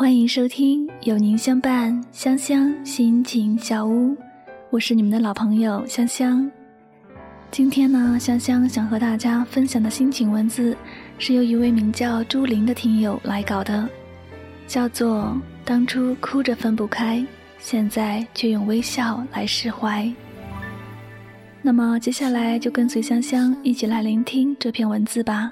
欢迎收听有您相伴，香香心情小屋，我是你们的老朋友香香。今天呢，香香想和大家分享的心情文字，是由一位名叫朱琳的听友来搞的，叫做“当初哭着分不开，现在却用微笑来释怀”。那么接下来就跟随香香一起来聆听这篇文字吧。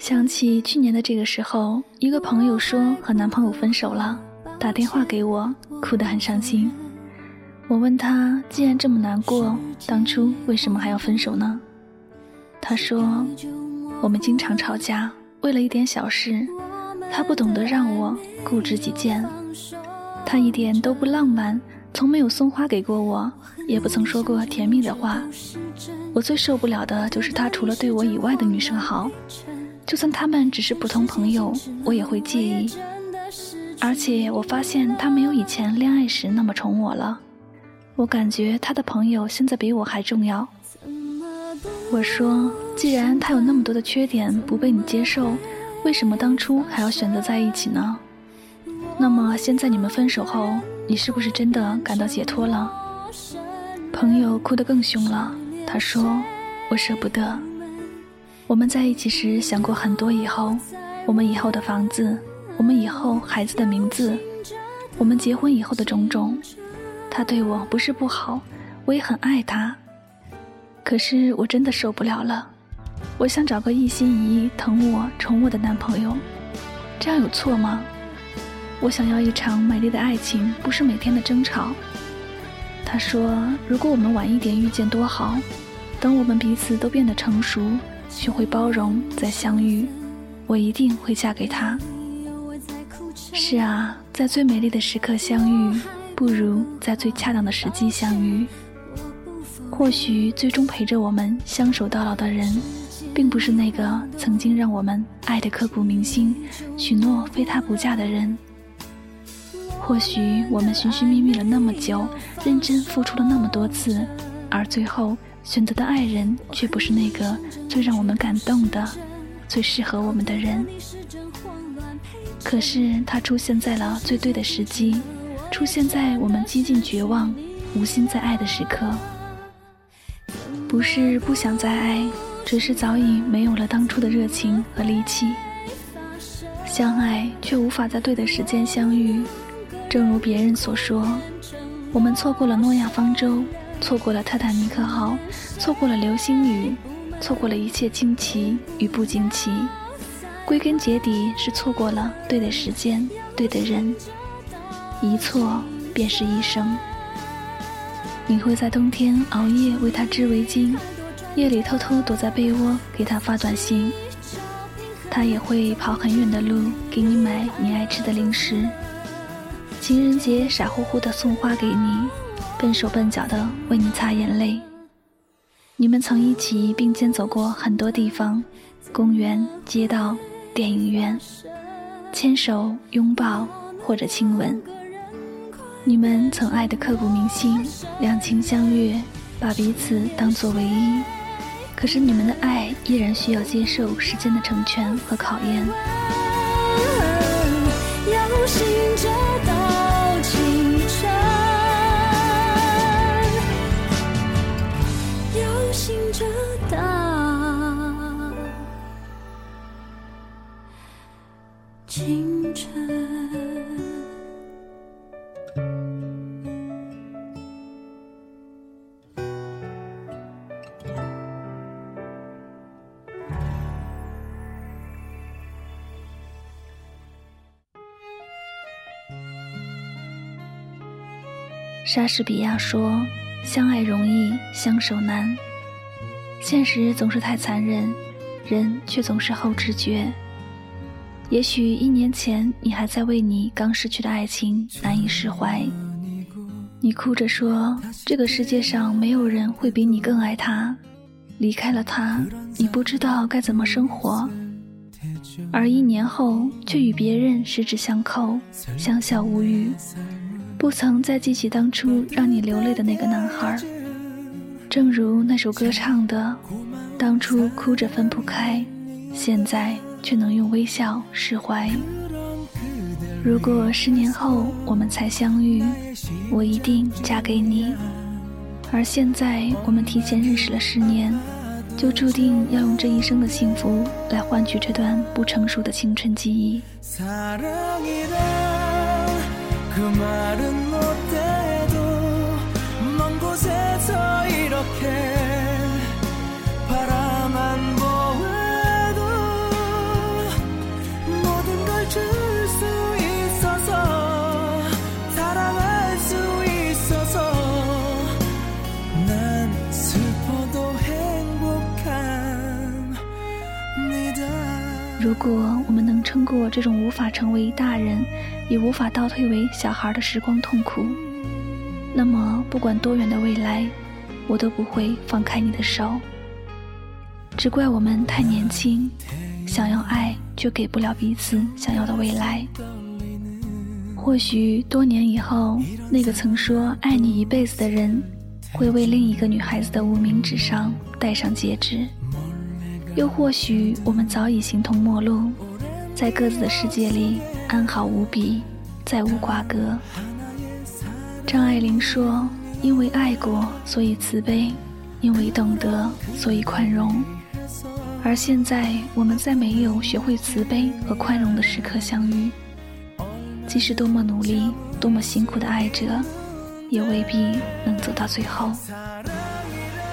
想起去年的这个时候，一个朋友说和男朋友分手了，打电话给我，哭得很伤心。我问他，既然这么难过，当初为什么还要分手呢？他说，我们经常吵架，为了一点小事，他不懂得让我固执己见，他一点都不浪漫，从没有送花给过我，也不曾说过甜蜜的话。我最受不了的就是他除了对我以外的女生好。就算他们只是普通朋友，我也会介意。而且我发现他没有以前恋爱时那么宠我了。我感觉他的朋友现在比我还重要。我说，既然他有那么多的缺点不被你接受，为什么当初还要选择在一起呢？那么现在你们分手后，你是不是真的感到解脱了？朋友哭得更凶了。他说：“我舍不得。”我们在一起时想过很多以后，我们以后的房子，我们以后孩子的名字，我们结婚以后的种种。他对我不是不好，我也很爱他。可是我真的受不了了，我想找个一心一意疼我、宠我的男朋友，这样有错吗？我想要一场美丽的爱情，不是每天的争吵。他说：“如果我们晚一点遇见多好，等我们彼此都变得成熟。”学会包容，再相遇，我一定会嫁给他。是啊，在最美丽的时刻相遇，不如在最恰当的时机相遇。或许最终陪着我们相守到老的人，并不是那个曾经让我们爱的刻骨铭心、许诺非他不嫁的人。或许我们寻寻觅觅了那么久，认真付出了那么多次，而最后。选择的爱人却不是那个最让我们感动的、最适合我们的人。可是他出现在了最对的时机，出现在我们几近绝望、无心再爱的时刻。不是不想再爱，只是早已没有了当初的热情和力气。相爱却无法在对的时间相遇，正如别人所说，我们错过了诺亚方舟。错过了泰坦尼克号，错过了流星雨，错过了一切惊奇与不惊奇，归根结底是错过了对的时间、对的人。一错便是一生。你会在冬天熬夜为他织围巾，夜里偷偷躲在被窝给他发短信，他也会跑很远的路给你买你爱吃的零食。情人节傻乎乎的送花给你。笨手笨脚的为你擦眼泪。你们曾一起并肩走过很多地方，公园、街道、电影院，牵手、拥抱或者亲吻。你们曾爱得刻骨铭心，两情相悦，把彼此当作唯一。可是你们的爱依然需要接受时间的成全和考验。莎士比亚说：“相爱容易，相守难。”现实总是太残忍，人却总是后知觉。也许一年前，你还在为你刚失去的爱情难以释怀，你哭着说：“这个世界上没有人会比你更爱他。”离开了他，你不知道该怎么生活。而一年后，却与别人十指相扣，相笑无语。不曾再记起当初让你流泪的那个男孩，正如那首歌唱的：“当初哭着分不开，现在却能用微笑释怀。”如果十年后我们才相遇，我一定嫁给你。而现在我们提前认识了十年，就注定要用这一生的幸福来换取这段不成熟的青春记忆。 그 말은 못해도 먼 곳에서 이렇게 如果我们能撑过这种无法成为大人，也无法倒退为小孩的时光痛苦，那么不管多远的未来，我都不会放开你的手。只怪我们太年轻，想要爱却给不了彼此想要的未来。或许多年以后，那个曾说爱你一辈子的人，会为另一个女孩子的无名指上戴上戒指。又或许我们早已形同陌路，在各自的世界里安好无比，再无瓜葛。张爱玲说：“因为爱过，所以慈悲；因为懂得，所以宽容。”而现在，我们在没有学会慈悲和宽容的时刻相遇，即使多么努力、多么辛苦的爱着，也未必能走到最后。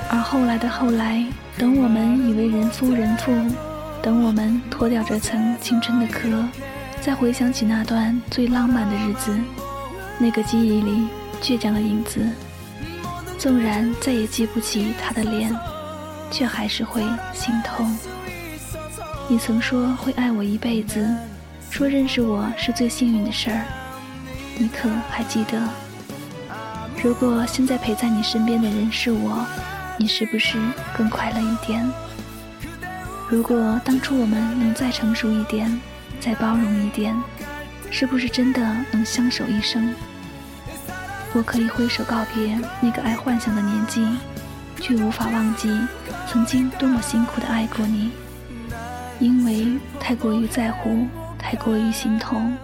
而后来的后来。等我们以为人夫人妇，等我们脱掉这层青春的壳，再回想起那段最浪漫的日子，那个记忆里倔强的影子，纵然再也记不起他的脸，却还是会心痛。你曾说会爱我一辈子，说认识我是最幸运的事儿，你可还记得？如果现在陪在你身边的人是我。你是不是更快乐一点？如果当初我们能再成熟一点，再包容一点，是不是真的能相守一生？我可以挥手告别那个爱幻想的年纪，却无法忘记曾经多么辛苦的爱过你。因为太过于在乎，太过于心痛，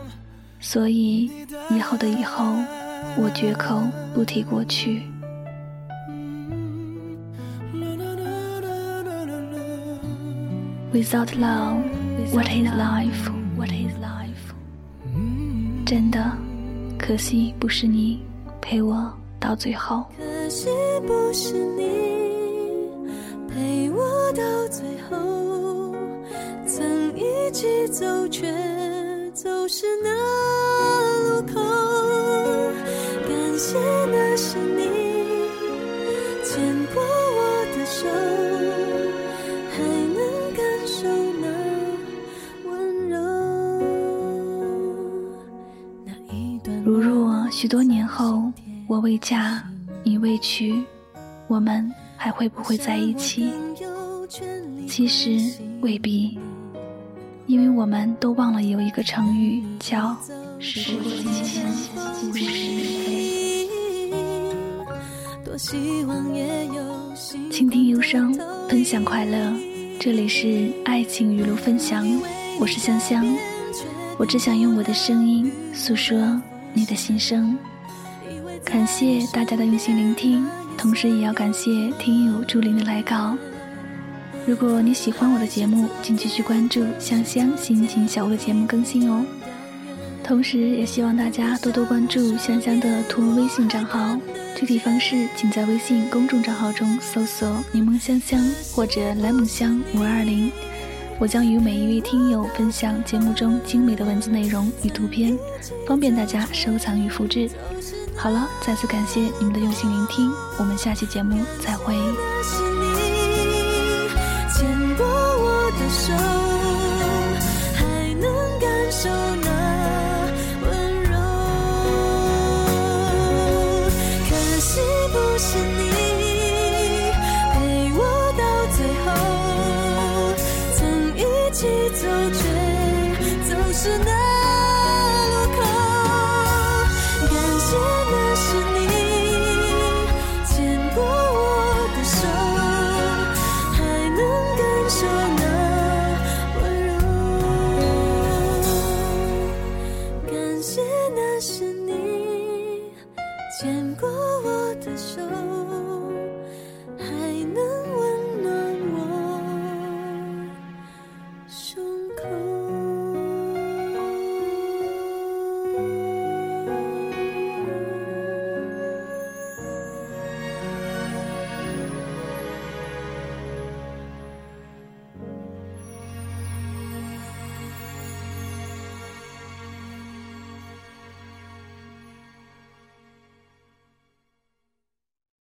所以以后的以后，我绝口不提过去。Without love, what is life? What is life? 真的，可惜不是你陪我到最后。可惜不是你陪我到最后，曾一起走，却走失那路口。感谢那是你如若许多年后我未嫁，你未娶，我们还会不会在一起？其实未必，因为我们都忘了有一个成语叫“时过境迁”。倾听忧伤，分享快乐，这里是爱情语录分享，我是香香，我只想用我的声音诉说。你的心声，感谢大家的用心聆听，同时也要感谢听友朱琳的来稿。如果你喜欢我的节目，请继续关注香香心情小屋的节目更新哦。同时，也希望大家多多关注香香的图文微信账号，具体方式请在微信公众账号中搜索“柠檬香香”或者“莱姆香五二零”。我将与每一位听友分享节目中精美的文字内容与图片，方便大家收藏与复制。好了，再次感谢你们的用心聆听，我们下期节目再会。